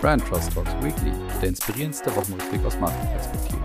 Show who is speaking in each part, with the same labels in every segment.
Speaker 1: Brand Trust Talks Weekly, der inspirierendste Wochenrückblick aus Markenperspektive.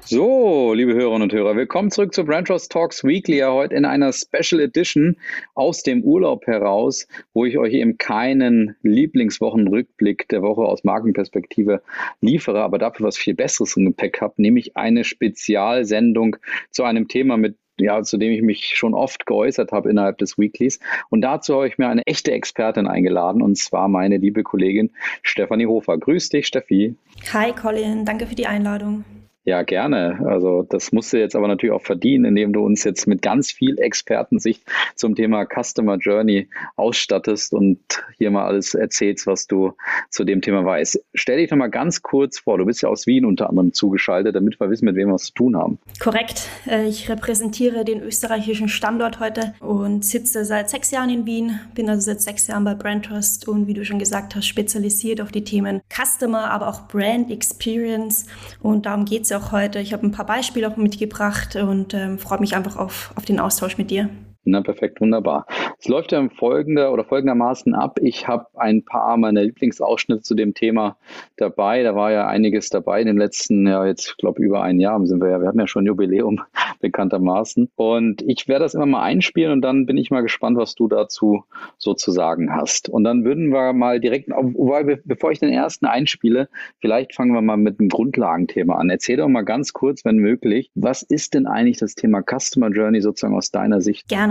Speaker 2: So, liebe Hörerinnen und Hörer, willkommen zurück zu Brand Trust Talks Weekly, ja, heute in einer Special Edition aus dem Urlaub heraus, wo ich euch eben keinen Lieblingswochenrückblick der Woche aus Markenperspektive liefere, aber dafür was viel Besseres im Gepäck habe, nämlich eine Spezialsendung zu einem Thema, mit ja, zu dem ich mich schon oft geäußert habe innerhalb des Weeklies. Und dazu habe ich mir eine echte Expertin eingeladen, und zwar meine liebe Kollegin Stefanie Hofer. Grüß dich, Steffi.
Speaker 3: Hi, Colin. Danke für die Einladung.
Speaker 2: Ja, gerne. Also das musst du jetzt aber natürlich auch verdienen, indem du uns jetzt mit ganz viel Expertensicht zum Thema Customer Journey ausstattest und hier mal alles erzählst, was du zu dem Thema weißt. Stell dich doch mal ganz kurz vor, du bist ja aus Wien unter anderem zugeschaltet, damit wir wissen, mit wem wir es zu tun haben.
Speaker 3: Korrekt. Äh, ich repräsentiere den österreichischen Standort heute und sitze seit sechs Jahren in Wien, bin also seit sechs Jahren bei Brand Trust und wie du schon gesagt hast, spezialisiert auf die Themen Customer, aber auch Brand Experience und darum geht es auch heute. Ich habe ein paar Beispiele auch mitgebracht und ähm, freue mich einfach auf, auf den Austausch mit dir.
Speaker 2: Na, perfekt, wunderbar. Es läuft ja folgender oder folgendermaßen ab. Ich habe ein paar meiner Lieblingsausschnitte zu dem Thema dabei. Da war ja einiges dabei in den letzten, ja, jetzt glaube über ein Jahr sind wir ja, wir hatten ja schon Jubiläum bekanntermaßen. Und ich werde das immer mal einspielen und dann bin ich mal gespannt, was du dazu sozusagen hast. Und dann würden wir mal direkt, wobei, bevor ich den ersten einspiele, vielleicht fangen wir mal mit einem Grundlagenthema an. Erzähl doch mal ganz kurz, wenn möglich, was ist denn eigentlich das Thema Customer Journey sozusagen aus deiner Sicht?
Speaker 3: Gerne.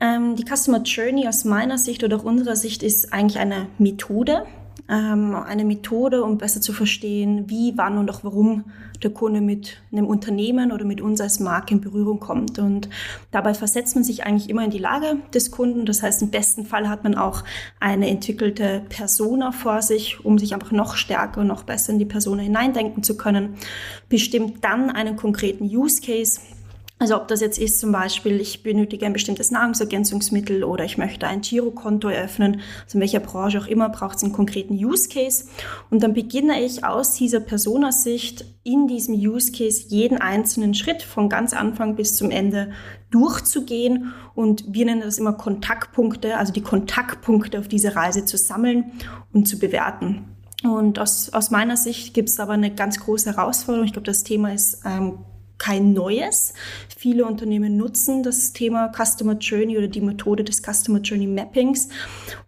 Speaker 3: Ähm, die Customer Journey aus meiner Sicht oder auch unserer Sicht ist eigentlich eine Methode. Ähm, eine Methode, um besser zu verstehen, wie, wann und auch warum der Kunde mit einem Unternehmen oder mit uns als Marke in Berührung kommt. Und dabei versetzt man sich eigentlich immer in die Lage des Kunden. Das heißt, im besten Fall hat man auch eine entwickelte Persona vor sich, um sich einfach noch stärker und noch besser in die Persona hineindenken zu können. Bestimmt dann einen konkreten Use Case, also ob das jetzt ist zum Beispiel, ich benötige ein bestimmtes Nahrungsergänzungsmittel oder ich möchte ein Girokonto eröffnen, also in welcher Branche auch immer, braucht es einen konkreten Use Case. Und dann beginne ich aus dieser Personasicht in diesem Use Case jeden einzelnen Schritt von ganz Anfang bis zum Ende durchzugehen. Und wir nennen das immer Kontaktpunkte, also die Kontaktpunkte auf dieser Reise zu sammeln und zu bewerten. Und aus, aus meiner Sicht gibt es aber eine ganz große Herausforderung. Ich glaube, das Thema ist ähm, kein neues. Viele Unternehmen nutzen das Thema Customer Journey oder die Methode des Customer Journey Mappings,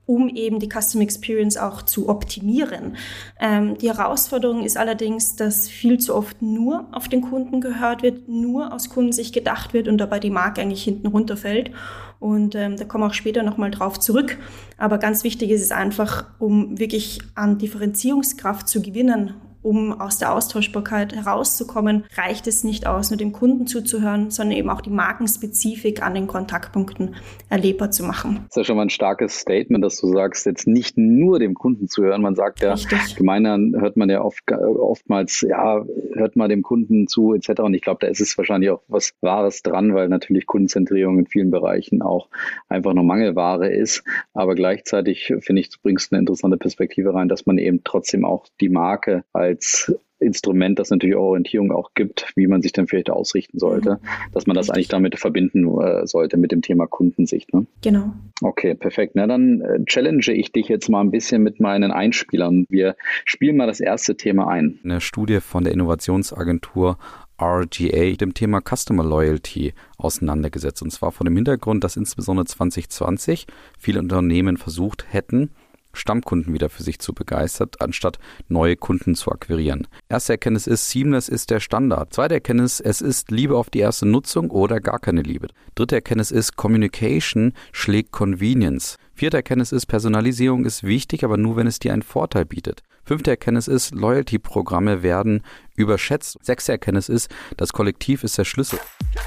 Speaker 3: um eben die Customer Experience auch zu optimieren. Ähm, die Herausforderung ist allerdings, dass viel zu oft nur auf den Kunden gehört wird, nur aus Kundensicht gedacht wird und dabei die Marke eigentlich hinten runterfällt. Und ähm, da kommen wir auch später nochmal drauf zurück. Aber ganz wichtig ist es einfach, um wirklich an Differenzierungskraft zu gewinnen um aus der Austauschbarkeit herauszukommen, reicht es nicht aus, nur dem Kunden zuzuhören, sondern eben auch die Markenspezifik an den Kontaktpunkten erlebbar zu machen.
Speaker 2: Das ist ja schon mal ein starkes Statement, dass du sagst, jetzt nicht nur dem Kunden zu hören. Man sagt ja, Richtig. gemeinhin hört man ja oft, oftmals, ja, hört mal dem Kunden zu, etc. Und ich glaube, da ist es wahrscheinlich auch was Wahres dran, weil natürlich Kundenzentrierung in vielen Bereichen auch einfach noch Mangelware ist. Aber gleichzeitig finde ich, du bringst eine interessante Perspektive rein, dass man eben trotzdem auch die Marke als als Instrument, das natürlich Orientierung auch gibt, wie man sich dann vielleicht ausrichten sollte, mhm. dass man das eigentlich damit verbinden äh, sollte mit dem Thema Kundensicht. Ne?
Speaker 3: Genau.
Speaker 2: Okay, perfekt. Na dann äh, challenge ich dich jetzt mal ein bisschen mit meinen Einspielern. Wir spielen mal das erste Thema ein.
Speaker 1: Eine Studie von der Innovationsagentur RGA dem Thema Customer Loyalty auseinandergesetzt. Und zwar vor dem Hintergrund, dass insbesondere 2020 viele Unternehmen versucht hätten, Stammkunden wieder für sich zu begeistern, anstatt neue Kunden zu akquirieren. Erste Erkenntnis ist, Seamless ist der Standard. Zweite Erkenntnis, es ist Liebe auf die erste Nutzung oder gar keine Liebe. Dritte Erkenntnis ist, Communication schlägt Convenience. Vierte Erkenntnis ist, Personalisierung ist wichtig, aber nur, wenn es dir einen Vorteil bietet. Fünfte Erkenntnis ist, Loyalty-Programme werden überschätzt. Sechste Erkenntnis ist, das Kollektiv ist der Schlüssel.
Speaker 2: Ja,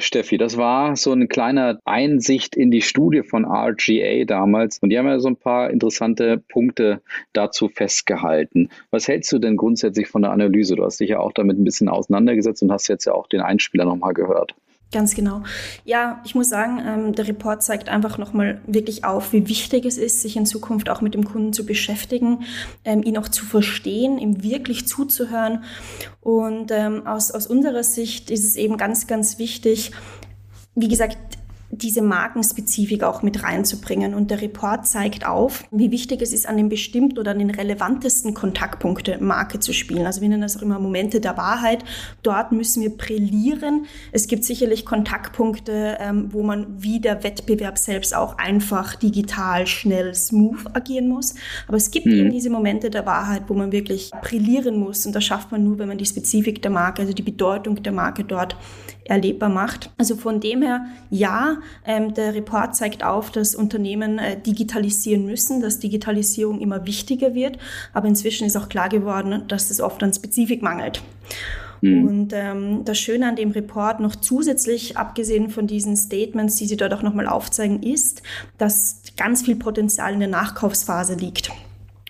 Speaker 2: Steffi, das war so eine kleine Einsicht in die Studie von RGA damals. Und die haben ja so ein paar interessante Punkte dazu festgehalten. Was hältst du denn grundsätzlich von der Analyse? Du hast dich ja auch damit ein bisschen auseinandergesetzt und hast jetzt ja auch den Einspieler nochmal gehört.
Speaker 3: Ganz genau. Ja, ich muss sagen, ähm, der Report zeigt einfach nochmal wirklich auf, wie wichtig es ist, sich in Zukunft auch mit dem Kunden zu beschäftigen, ähm, ihn auch zu verstehen, ihm wirklich zuzuhören. Und ähm, aus, aus unserer Sicht ist es eben ganz, ganz wichtig, wie gesagt, diese Markenspezifik auch mit reinzubringen. Und der Report zeigt auf, wie wichtig es ist, an den bestimmten oder an den relevantesten Kontaktpunkte Marke zu spielen. Also wir nennen das auch immer Momente der Wahrheit. Dort müssen wir brillieren. Es gibt sicherlich Kontaktpunkte, ähm, wo man wie der Wettbewerb selbst auch einfach digital, schnell, smooth agieren muss. Aber es gibt mhm. eben diese Momente der Wahrheit, wo man wirklich brillieren muss. Und das schafft man nur, wenn man die Spezifik der Marke, also die Bedeutung der Marke dort erlebbar macht. Also von dem her, ja, ähm, der Report zeigt auf, dass Unternehmen äh, digitalisieren müssen, dass Digitalisierung immer wichtiger wird. Aber inzwischen ist auch klar geworden, dass es oft an Spezifik mangelt. Mhm. Und ähm, das Schöne an dem Report noch zusätzlich, abgesehen von diesen Statements, die Sie dort auch nochmal aufzeigen, ist, dass ganz viel Potenzial in der Nachkaufsphase liegt.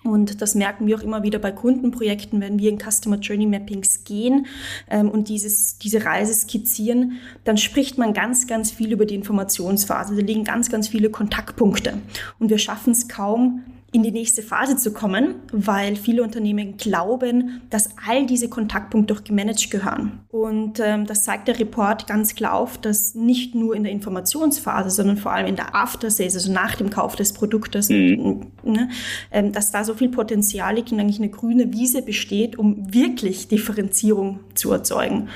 Speaker 3: Und das merken wir auch immer wieder bei Kundenprojekten, wenn wir in Customer Journey Mappings gehen ähm, und dieses, diese Reise skizzieren, dann spricht man ganz, ganz viel über die Informationsphase. Da liegen ganz, ganz viele Kontaktpunkte. Und wir schaffen es kaum, in die nächste Phase zu kommen, weil viele Unternehmen glauben, dass all diese Kontaktpunkte doch gemanagt gehören. Und ähm, das zeigt der Report ganz klar auf, dass nicht nur in der Informationsphase, sondern vor allem in der After Sales, also nach dem Kauf des Produktes, mhm. ne, ähm, dass da so viel Potenzial liegt und eigentlich eine grüne Wiese besteht, um wirklich Differenzierung zu erzeugen.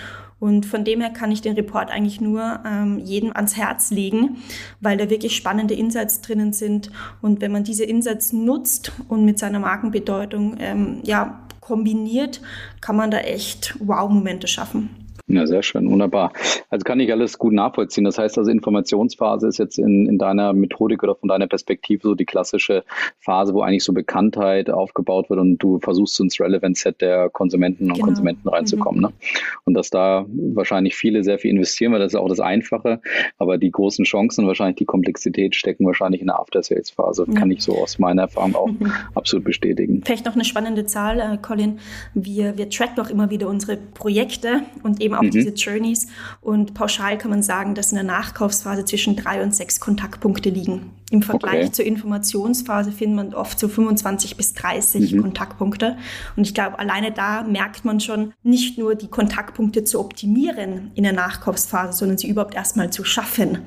Speaker 3: Und von dem her kann ich den Report eigentlich nur ähm, jedem ans Herz legen, weil da wirklich spannende Insights drinnen sind. Und wenn man diese Insights nutzt und mit seiner Markenbedeutung ähm, ja, kombiniert, kann man da echt Wow-Momente schaffen.
Speaker 2: Ja, sehr schön, wunderbar. Also kann ich alles gut nachvollziehen. Das heißt also, Informationsphase ist jetzt in, in deiner Methodik oder von deiner Perspektive so die klassische Phase, wo eigentlich so Bekanntheit aufgebaut wird und du versuchst ins Relevant Set der Konsumenten und genau. Konsumenten reinzukommen. Mhm. Ne? Und dass da wahrscheinlich viele sehr viel investieren, weil das ist auch das Einfache, aber die großen Chancen und wahrscheinlich die Komplexität stecken wahrscheinlich in der After-Sales-Phase. Ja. Kann ich so aus meiner Erfahrung auch mhm. absolut bestätigen.
Speaker 3: Vielleicht noch eine spannende Zahl, äh, Colin. Wir, wir tracken auch immer wieder unsere Projekte und eben auch mhm. diese Journeys. Und pauschal kann man sagen, dass in der Nachkaufsphase zwischen drei und sechs Kontaktpunkte liegen. Im Vergleich okay. zur Informationsphase findet man oft so 25 bis 30 mhm. Kontaktpunkte. Und ich glaube, alleine da merkt man schon, nicht nur die Kontaktpunkte zu optimieren in der Nachkaufsphase, sondern sie überhaupt erstmal zu schaffen.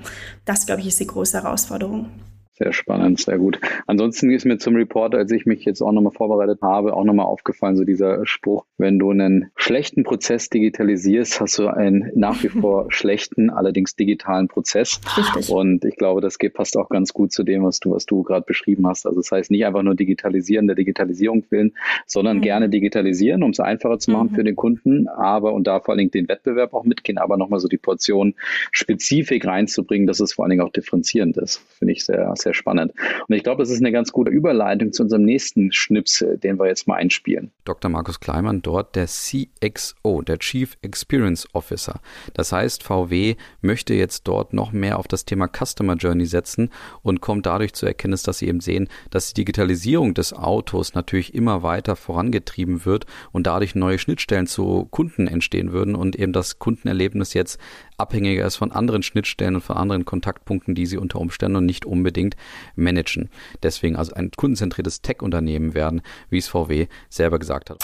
Speaker 3: Das, glaube ich, ist die große Herausforderung.
Speaker 2: Sehr spannend, sehr gut. Ansonsten ist mir zum Report, als ich mich jetzt auch nochmal vorbereitet habe, auch nochmal aufgefallen, so dieser Spruch, wenn du einen schlechten Prozess digitalisierst, hast du einen nach wie vor schlechten, allerdings digitalen Prozess. Richtig. Und ich glaube, das geht, passt auch ganz gut zu dem, was du, was du gerade beschrieben hast. Also das heißt nicht einfach nur digitalisieren der Digitalisierung willen, sondern mhm. gerne digitalisieren, um es einfacher zu machen mhm. für den Kunden, aber und da vor allen Dingen den Wettbewerb auch mitgehen, aber nochmal so die Portion Spezifik reinzubringen, dass es vor allen Dingen auch differenzierend ist. Finde ich sehr, sehr spannend. Und ich glaube, das ist eine ganz gute Überleitung zu unserem nächsten Schnipsel, den wir jetzt mal einspielen.
Speaker 1: Dr. Markus Kleimann, dort der CXO, der Chief Experience Officer. Das heißt, VW möchte jetzt dort noch mehr auf das Thema Customer Journey setzen und kommt dadurch zur Erkenntnis, dass sie eben sehen, dass die Digitalisierung des Autos natürlich immer weiter vorangetrieben wird und dadurch neue Schnittstellen zu Kunden entstehen würden und eben das Kundenerlebnis jetzt abhängiger ist von anderen Schnittstellen und von anderen Kontaktpunkten, die sie unter Umständen und nicht unbedingt managen. Deswegen also ein kundenzentriertes Tech-Unternehmen werden, wie es VW selber gesagt hat.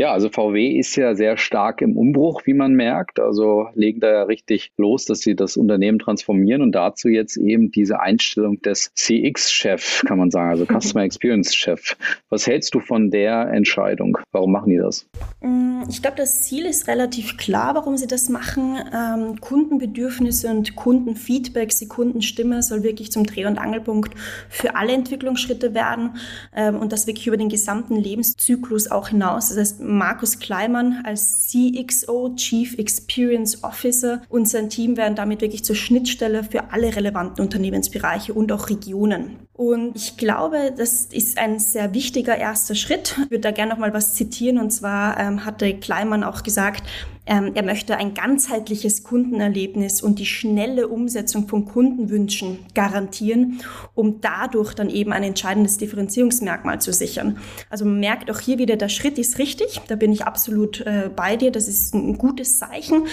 Speaker 2: Ja, also VW ist ja sehr stark im Umbruch, wie man merkt. Also legen da ja richtig los, dass sie das Unternehmen transformieren und dazu jetzt eben diese Einstellung des CX-Chef, kann man sagen, also Customer Experience Chef. Was hältst du von der Entscheidung? Warum machen die das?
Speaker 3: Mm, ich glaube, das Ziel ist relativ klar, warum sie das machen. Ähm, Kundenbedürfnisse und Kundenfeedback, die Kundenstimme soll wirklich zum Dreh- und Angelpunkt für alle Entwicklungsschritte werden ähm, und das wirklich über den gesamten Lebenszyklus auch hinaus. Das heißt, Markus Kleimann als CXO, Chief Experience Officer und sein Team werden damit wirklich zur Schnittstelle für alle relevanten Unternehmensbereiche und auch Regionen. Und ich glaube, das ist ein sehr wichtiger erster Schritt. Ich würde da gerne noch mal was zitieren. Und zwar ähm, hatte Kleimann auch gesagt, er möchte ein ganzheitliches Kundenerlebnis und die schnelle Umsetzung von Kundenwünschen garantieren, um dadurch dann eben ein entscheidendes Differenzierungsmerkmal zu sichern. Also man merkt auch hier wieder, der Schritt ist richtig, da bin ich absolut äh, bei dir, das ist ein gutes Zeichen.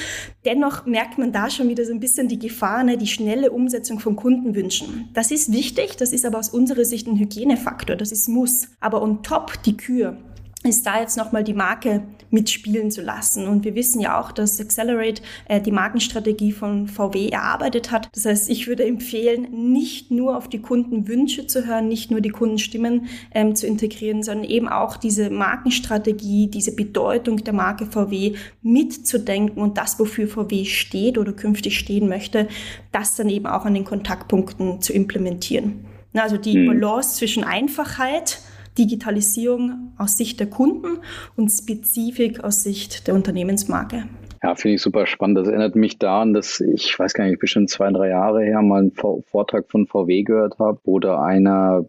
Speaker 3: Dennoch merkt man da schon wieder so ein bisschen die Gefahr, ne, die schnelle Umsetzung von Kundenwünschen. Das ist wichtig, das ist aber aus unserer Sicht ein Hygienefaktor, das ist Muss. Aber on top die Kür ist da jetzt nochmal die Marke mitspielen zu lassen. Und wir wissen ja auch, dass Accelerate äh, die Markenstrategie von VW erarbeitet hat. Das heißt, ich würde empfehlen, nicht nur auf die Kundenwünsche zu hören, nicht nur die Kundenstimmen ähm, zu integrieren, sondern eben auch diese Markenstrategie, diese Bedeutung der Marke VW mitzudenken und das, wofür VW steht oder künftig stehen möchte, das dann eben auch an den Kontaktpunkten zu implementieren. Also die mhm. Balance zwischen Einfachheit, Digitalisierung aus Sicht der Kunden und Spezifik aus Sicht der Unternehmensmarke.
Speaker 2: Ja, finde ich super spannend. Das erinnert mich daran, dass ich weiß gar nicht, bestimmt zwei, drei Jahre her mal einen Vortrag von VW gehört habe, wo da einer,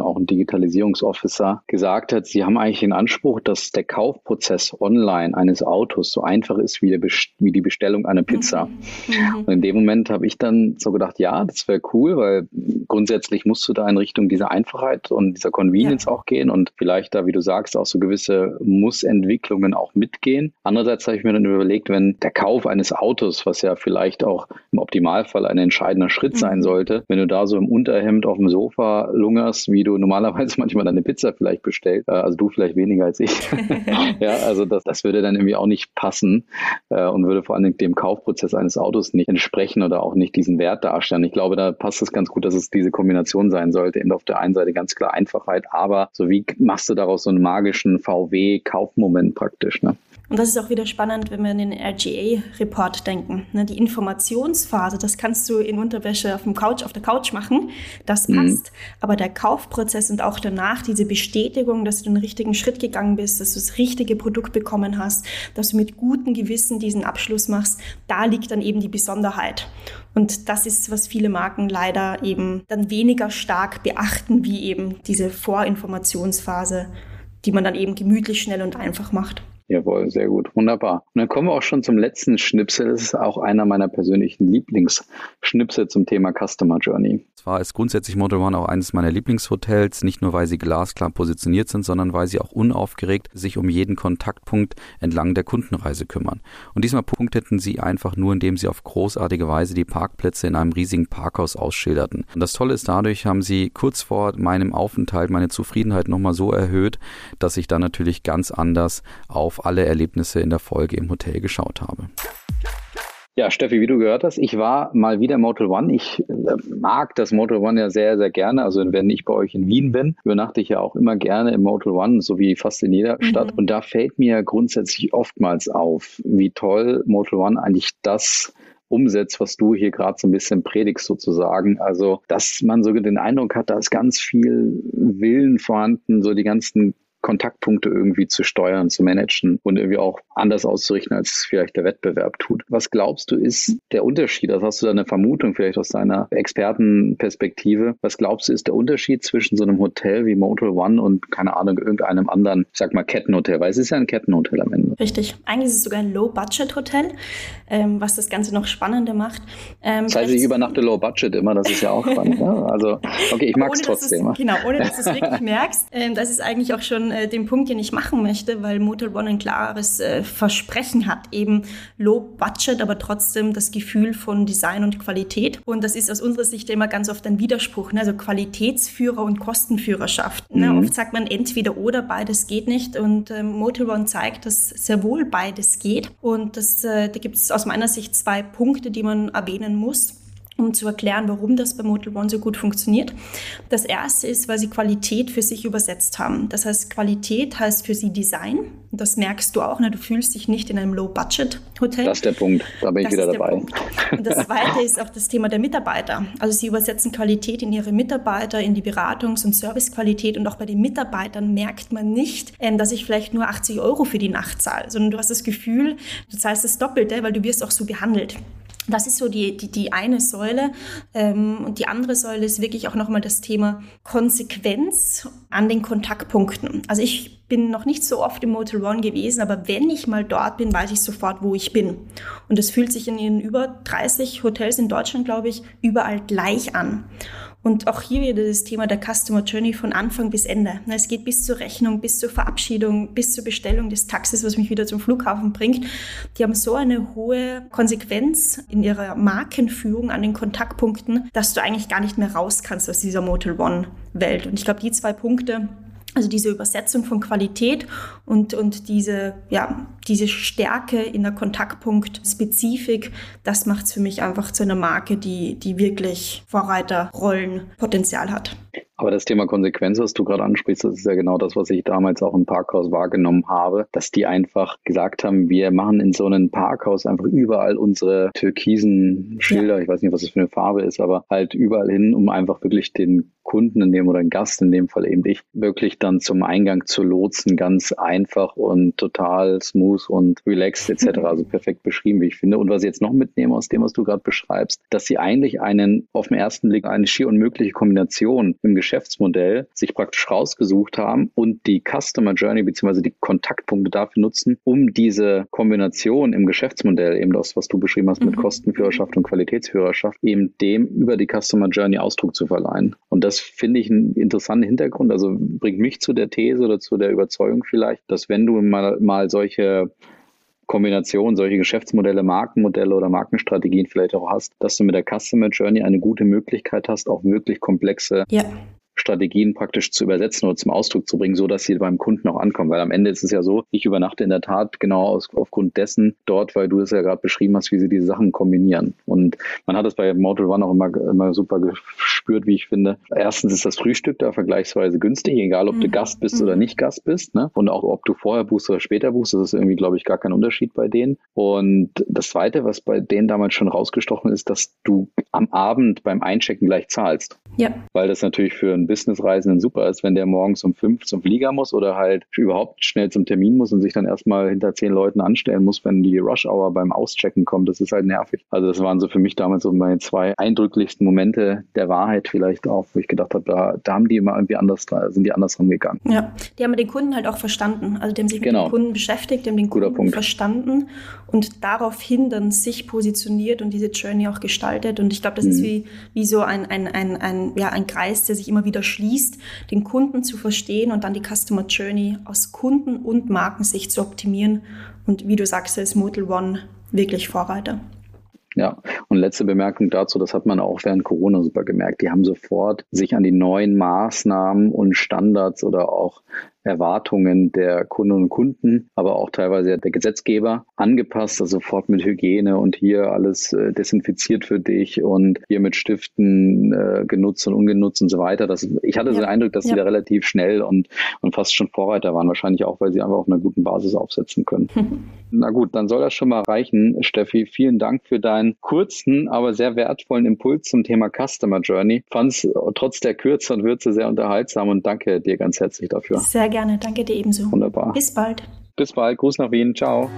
Speaker 2: auch ein Digitalisierungsofficer, gesagt hat, sie haben eigentlich den Anspruch, dass der Kaufprozess online eines Autos so einfach ist wie, wie die Bestellung einer Pizza. Mhm. Und in dem Moment habe ich dann so gedacht, ja, das wäre cool, weil grundsätzlich musst du da in Richtung dieser Einfachheit und dieser Convenience ja. auch gehen und vielleicht da, wie du sagst, auch so gewisse Muss-Entwicklungen auch mitgehen. Andererseits habe ich mir dann überlegt, überlegt, wenn der Kauf eines Autos, was ja vielleicht auch im Optimalfall ein entscheidender Schritt sein mhm. sollte, wenn du da so im Unterhemd auf dem Sofa lungerst, wie du normalerweise manchmal deine Pizza vielleicht bestellst, äh, also du vielleicht weniger als ich. ja, also das, das würde dann irgendwie auch nicht passen äh, und würde vor allem dem Kaufprozess eines Autos nicht entsprechen oder auch nicht diesen Wert darstellen. Ich glaube, da passt es ganz gut, dass es diese Kombination sein sollte. Eben auf der einen Seite ganz klar Einfachheit, aber so wie machst du daraus so einen magischen VW-Kaufmoment praktisch? Ne?
Speaker 3: Und das ist auch wieder spannend, wenn wir an den RGA-Report denken. Ne, die Informationsphase, das kannst du in Unterwäsche auf dem Couch, auf der Couch machen. Das mhm. passt. Mhm. Aber der Kaufprozess und auch danach diese Bestätigung, dass du den richtigen Schritt gegangen bist, dass du das richtige Produkt bekommen hast, dass du mit gutem Gewissen diesen Abschluss machst, da liegt dann eben die Besonderheit. Und das ist, was viele Marken leider eben dann weniger stark beachten, wie eben diese Vorinformationsphase, die man dann eben gemütlich, schnell und einfach macht.
Speaker 2: Jawohl, sehr gut, wunderbar. Und dann kommen wir auch schon zum letzten Schnipsel. Das ist auch einer meiner persönlichen Lieblingsschnipsel zum Thema Customer Journey.
Speaker 1: Zwar ist grundsätzlich Motel One auch eines meiner Lieblingshotels, nicht nur weil sie glasklar positioniert sind, sondern weil sie auch unaufgeregt sich um jeden Kontaktpunkt entlang der Kundenreise kümmern. Und diesmal punkteten sie einfach nur, indem sie auf großartige Weise die Parkplätze in einem riesigen Parkhaus ausschilderten. Und das Tolle ist, dadurch haben sie kurz vor meinem Aufenthalt meine Zufriedenheit nochmal so erhöht, dass ich dann natürlich ganz anders auf auf alle Erlebnisse in der Folge im Hotel geschaut habe.
Speaker 2: Ja, Steffi, wie du gehört hast, ich war mal wieder Motel One. Ich äh, mag das Motel One ja sehr, sehr gerne. Also wenn ich bei euch in Wien bin, übernachte ich ja auch immer gerne im Motel One, so wie fast in jeder mhm. Stadt. Und da fällt mir grundsätzlich oftmals auf, wie toll Motel One eigentlich das umsetzt, was du hier gerade so ein bisschen predigst sozusagen. Also, dass man so den Eindruck hat, da ist ganz viel Willen vorhanden, so die ganzen Kontaktpunkte irgendwie zu steuern, zu managen und irgendwie auch anders auszurichten, als es vielleicht der Wettbewerb tut. Was glaubst du, ist der Unterschied? Das hast du da eine Vermutung vielleicht aus deiner Expertenperspektive. Was glaubst du, ist der Unterschied zwischen so einem Hotel wie Motel One und, keine Ahnung, irgendeinem anderen, ich sag mal, Kettenhotel? Weil es ist ja ein Kettenhotel am Ende.
Speaker 3: Richtig. Eigentlich ist es sogar ein Low-Budget-Hotel, ähm, was das Ganze noch spannender macht.
Speaker 2: Ähm, das heißt, ich übernachte Low-Budget immer, das ist ja auch spannend. ne? Also, okay, ich mag es trotzdem.
Speaker 3: Es, genau, ohne dass du es wirklich merkst. Ähm, das ist eigentlich auch schon äh, den Punkt, den ich machen möchte, weil Motel One ein klares äh, Versprechen hat, eben Low Budget, aber trotzdem das Gefühl von Design und Qualität. Und das ist aus unserer Sicht immer ganz oft ein Widerspruch, ne? also Qualitätsführer und Kostenführerschaft. Ne? Mhm. Oft sagt man entweder oder, beides geht nicht. Und ähm, Motel One zeigt, dass sehr wohl beides geht. Und das, äh, da gibt es aus meiner Sicht zwei Punkte, die man erwähnen muss um zu erklären, warum das bei Motel One so gut funktioniert. Das erste ist, weil sie Qualität für sich übersetzt haben. Das heißt, Qualität heißt für sie Design. Das merkst du auch, ne? du fühlst dich nicht in einem Low-Budget-Hotel.
Speaker 2: Das ist der Punkt, da bin ich das wieder dabei.
Speaker 3: Und das zweite ist auch das Thema der Mitarbeiter. Also sie übersetzen Qualität in ihre Mitarbeiter, in die Beratungs- und Servicequalität und auch bei den Mitarbeitern merkt man nicht, ähm, dass ich vielleicht nur 80 Euro für die Nacht zahle, sondern du hast das Gefühl, du zahlst das Doppelte, weil du wirst auch so behandelt. Das ist so die, die, die eine Säule. Ähm, und die andere Säule ist wirklich auch nochmal das Thema Konsequenz an den Kontaktpunkten. Also ich bin noch nicht so oft im Motel One gewesen, aber wenn ich mal dort bin, weiß ich sofort, wo ich bin. Und es fühlt sich in den über 30 Hotels in Deutschland, glaube ich, überall gleich an. Und auch hier wieder das Thema der Customer Journey von Anfang bis Ende. Es geht bis zur Rechnung, bis zur Verabschiedung, bis zur Bestellung des Taxis, was mich wieder zum Flughafen bringt. Die haben so eine hohe Konsequenz in ihrer Markenführung an den Kontaktpunkten, dass du eigentlich gar nicht mehr raus kannst aus dieser Motel One Welt. Und ich glaube, die zwei Punkte Also diese Übersetzung von Qualität und, und diese, ja, diese Stärke in der Kontaktpunkt-Spezifik, das macht es für mich einfach zu einer Marke, die, die wirklich Vorreiterrollenpotenzial hat.
Speaker 2: Aber das Thema Konsequenz, was du gerade ansprichst, das ist ja genau das, was ich damals auch im Parkhaus wahrgenommen habe, dass die einfach gesagt haben, wir machen in so einem Parkhaus einfach überall unsere türkisen Schilder, ja. ich weiß nicht, was das für eine Farbe ist, aber halt überall hin, um einfach wirklich den Kunden in dem oder einen Gast in dem Fall eben ich, wirklich dann zum Eingang zu lotsen, ganz einfach und total smooth und relaxed etc. Also perfekt beschrieben, wie ich finde. Und was ich jetzt noch mitnehme aus dem, was du gerade beschreibst, dass sie eigentlich einen auf den ersten Blick eine schier unmögliche Kombination im Geschäftsmodell sich praktisch rausgesucht haben und die Customer Journey bzw. die Kontaktpunkte dafür nutzen, um diese Kombination im Geschäftsmodell, eben das, was du beschrieben hast mit mhm. Kostenführerschaft und Qualitätsführerschaft, eben dem über die Customer Journey Ausdruck zu verleihen. Und das das finde ich einen interessanten Hintergrund. Also bringt mich zu der These oder zu der Überzeugung vielleicht, dass wenn du mal, mal solche Kombinationen, solche Geschäftsmodelle, Markenmodelle oder Markenstrategien vielleicht auch hast, dass du mit der Customer Journey eine gute Möglichkeit hast, auch wirklich komplexe ja. Strategien praktisch zu übersetzen oder zum Ausdruck zu bringen, so dass sie beim Kunden auch ankommen. Weil am Ende ist es ja so, ich übernachte in der Tat genau aus, aufgrund dessen dort, weil du es ja gerade beschrieben hast, wie sie diese Sachen kombinieren. Und man hat es bei Motel One auch immer, immer super gespürt, wie ich finde. Erstens ist das Frühstück da vergleichsweise günstig, egal ob mhm. du Gast bist mhm. oder nicht Gast bist. Ne? Und auch ob du vorher buchst oder später buchst, das ist irgendwie, glaube ich, gar kein Unterschied bei denen. Und das Zweite, was bei denen damals schon rausgestochen ist, dass du am Abend beim Einchecken gleich zahlst. Ja. Weil das natürlich für einen Businessreisenden super ist, wenn der morgens um fünf zum Flieger muss oder halt überhaupt schnell zum Termin muss und sich dann erstmal hinter zehn Leuten anstellen muss, wenn die Rush Hour beim Auschecken kommt. Das ist halt nervig. Also das waren so für mich damals so meine zwei eindrücklichsten Momente der Wahrheit vielleicht auch, wo ich gedacht habe, da, da haben die immer irgendwie anders, sind die anders rangegangen.
Speaker 3: Ja, die haben den Kunden halt auch verstanden. Also die haben sich genau. mit dem Kunden beschäftigt, die haben den Guter Kunden Punkt. verstanden und daraufhin dann sich positioniert und diese Journey auch gestaltet. Und ich glaube, das mhm. ist wie, wie so ein, ein, ein, ein, ja, ein Kreis, der sich immer wieder schließt, den Kunden zu verstehen und dann die Customer Journey aus Kunden- und Markensicht zu optimieren. Und wie du sagst, ist Motel One wirklich Vorreiter.
Speaker 2: Ja, und letzte Bemerkung dazu, das hat man auch während Corona super gemerkt. Die haben sofort sich an die neuen Maßnahmen und Standards oder auch Erwartungen der Kundinnen und Kunden, aber auch teilweise der Gesetzgeber angepasst, also sofort mit Hygiene und hier alles äh, desinfiziert für dich und hier mit Stiften äh, genutzt und ungenutzt und so weiter. Das, ich hatte ja. den Eindruck, dass ja. sie da relativ schnell und, und fast schon Vorreiter waren, wahrscheinlich auch, weil sie einfach auf einer guten Basis aufsetzen können. Na gut, dann soll das schon mal reichen. Steffi, vielen Dank für deinen kurzen, aber sehr wertvollen Impuls zum Thema Customer Journey. Fand es trotz der Kürze und Würze sehr unterhaltsam und danke dir ganz herzlich dafür.
Speaker 3: Sehr gerne, danke dir ebenso.
Speaker 2: Wunderbar.
Speaker 3: Bis bald.
Speaker 2: Bis bald, Gruß nach Wien, ciao.